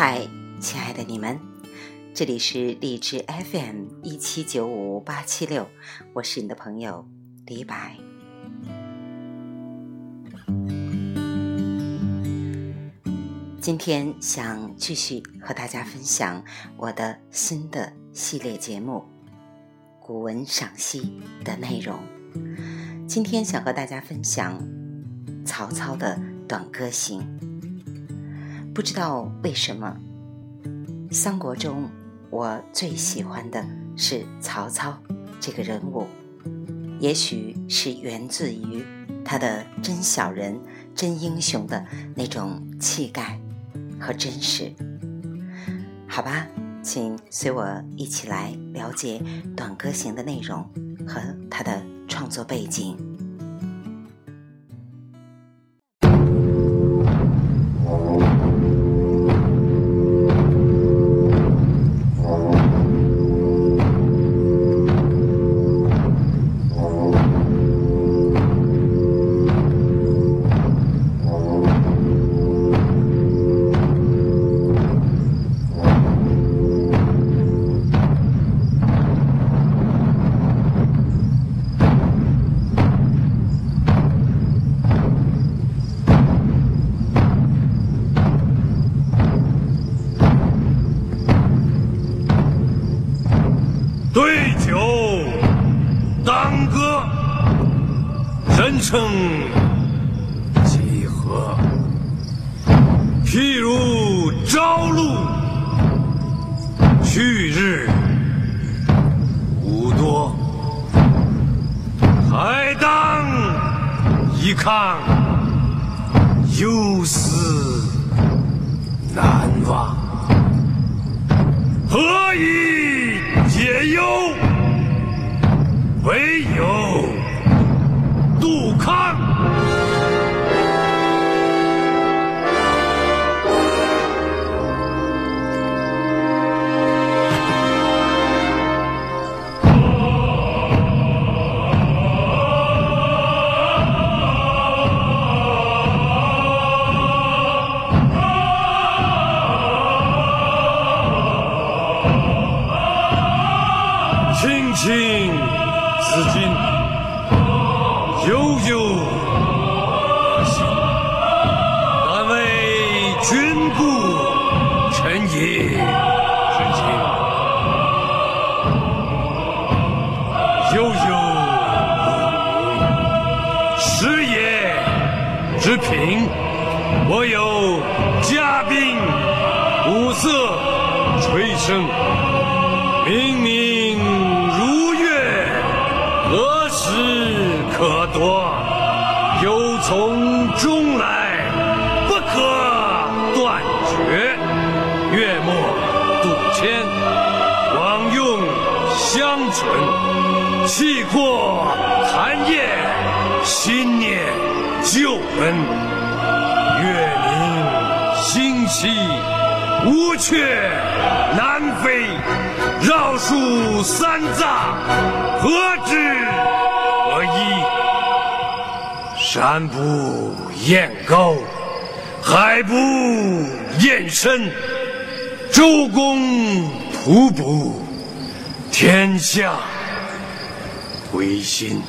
嗨，亲爱的你们，这里是荔枝 FM 一七九五八七六，我是你的朋友李白。今天想继续和大家分享我的新的系列节目《古文赏析》的内容。今天想和大家分享曹操的《短歌行》。不知道为什么，三国中我最喜欢的是曹操这个人物，也许是源自于他的真小人、真英雄的那种气概和真实。好吧，请随我一起来了解《短歌行》的内容和他的创作背景。歌人称几何？譬如朝露，去日无多，还当一抗，忧思难忘。何以解忧？唯有。杜康。至今，悠悠，但为君故，沉吟至今。悠悠，时也，之平。我有嘉宾，鼓瑟吹笙，明明。时可夺？忧从中来，不可断绝。月末渡迁，往用相存，气阔寒夜，心念。旧恩，月明星稀，乌鹊南飞，绕树三匝，何之何依？山不厌高，海不厌深，周公吐哺，天下归心。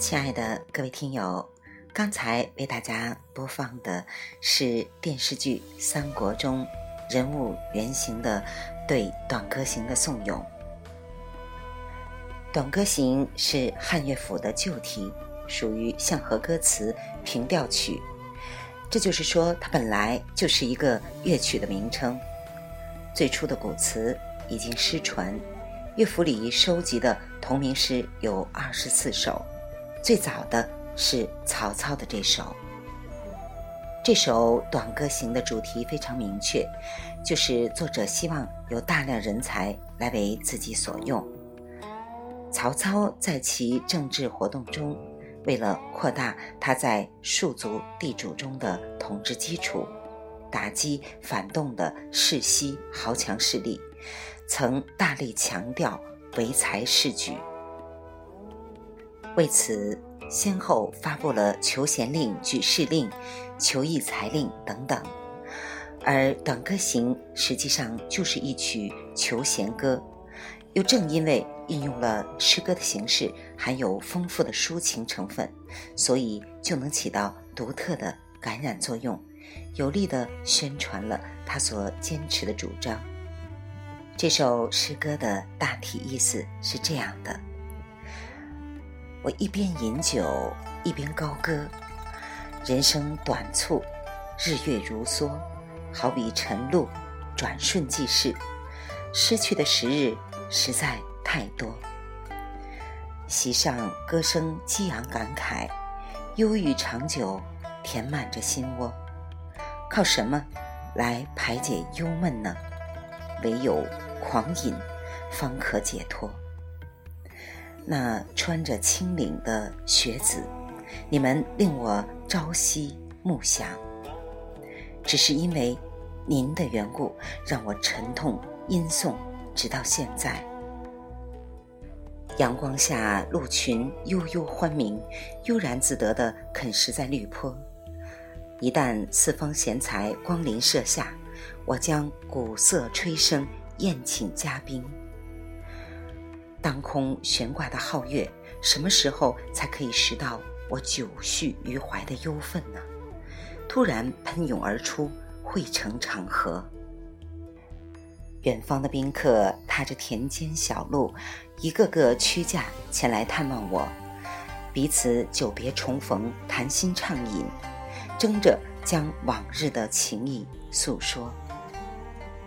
亲爱的各位听友，刚才为大家播放的是电视剧《三国》中人物原型的对《短歌行》的颂咏。《短歌行》是汉乐府的旧题，属于相和歌词平调曲，这就是说，它本来就是一个乐曲的名称。最初的古词已经失传，乐府里收集的同名诗有二十四首。最早的是曹操的这首，这首《短歌行》的主题非常明确，就是作者希望有大量人才来为自己所用。曹操在其政治活动中，为了扩大他在庶族地主中的统治基础，打击反动的世袭豪强势力，曾大力强调唯才是举。为此，先后发布了求贤令、举事令、求义才令等等。而《短歌行》实际上就是一曲求贤歌，又正因为运用了诗歌的形式，含有丰富的抒情成分，所以就能起到独特的感染作用，有力地宣传了他所坚持的主张。这首诗歌的大体意思是这样的：我一边饮酒，一边高歌，人生短促，日月如梭。好比晨露，转瞬即逝，失去的时日实在太多。席上歌声激昂感慨，忧郁长久，填满着心窝。靠什么来排解忧闷呢？唯有狂饮，方可解脱。那穿着青领的学子，你们令我朝夕暮想。只是因为您的缘故，让我沉痛吟诵，直到现在。阳光下，鹿群悠悠欢鸣，悠然自得地啃食在绿坡。一旦四方贤才光临舍下，我将鼓瑟吹笙宴请嘉宾。当空悬挂的皓月，什么时候才可以拾到我久蓄于怀的忧愤呢？突然喷涌而出，汇成长河。远方的宾客踏着田间小路，一个个屈驾前来探望我，彼此久别重逢，谈心畅饮，争着将往日的情谊诉说。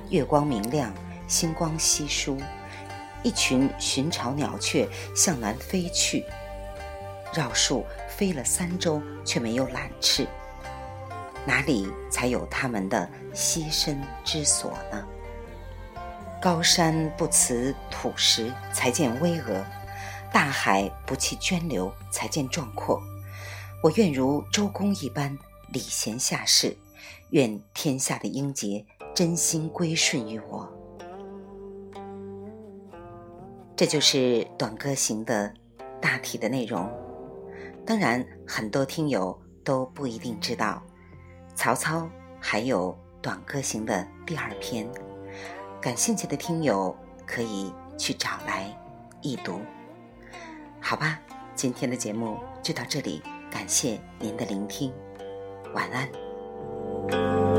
月光明亮，星光稀疏，一群寻巢鸟雀向南飞去，绕树飞了三周，却没有揽翅。哪里才有它们的栖身之所呢？高山不辞土石，才见巍峨；大海不弃涓流，才见壮阔。我愿如周公一般礼贤下士，愿天下的英杰真心归顺于我。这就是《短歌行》的大体的内容。当然，很多听友都不一定知道。曹操还有《短歌行》的第二篇，感兴趣的听友可以去找来一读。好吧，今天的节目就到这里，感谢您的聆听，晚安。